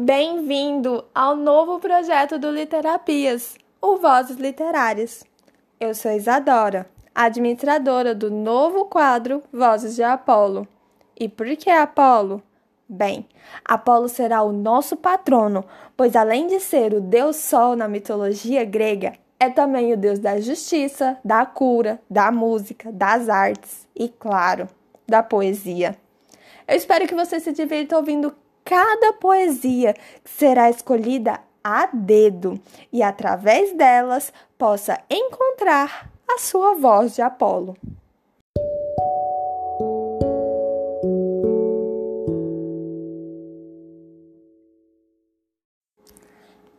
Bem-vindo ao novo projeto do Literapias, o Vozes Literárias. Eu sou Isadora, administradora do novo quadro Vozes de Apolo. E por que Apolo? Bem, Apolo será o nosso patrono, pois além de ser o deus Sol na mitologia grega, é também o deus da justiça, da cura, da música, das artes e, claro, da poesia. Eu espero que você se divirta ouvindo cada poesia que será escolhida a dedo e, através delas, possa encontrar a sua voz de Apolo.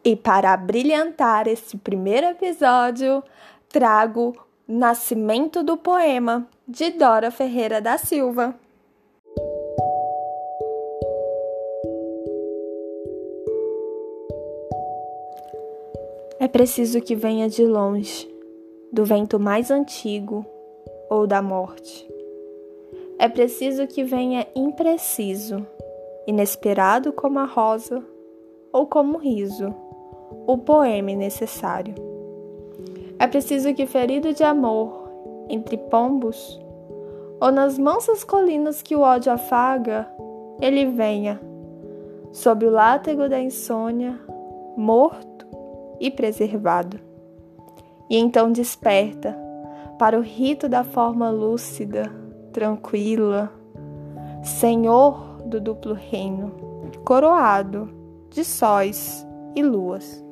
E para brilhantar este primeiro episódio, trago Nascimento do Poema de Dora Ferreira da Silva. É preciso que venha de longe, do vento mais antigo ou da morte. É preciso que venha impreciso, inesperado como a rosa ou como o riso, o poema necessário. É preciso que ferido de amor, entre pombos, ou nas mansas colinas que o ódio afaga, ele venha, sob o látego da insônia, morto e preservado. E então desperta para o rito da forma lúcida, tranquila, Senhor do duplo reino, coroado de sóis e luas.